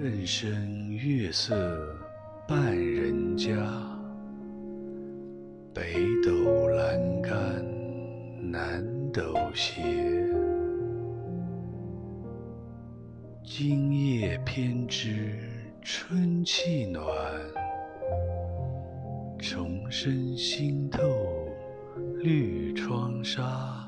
更深月色半人家，北斗阑干南斗斜。今夜偏知春气暖，虫声新透绿窗纱。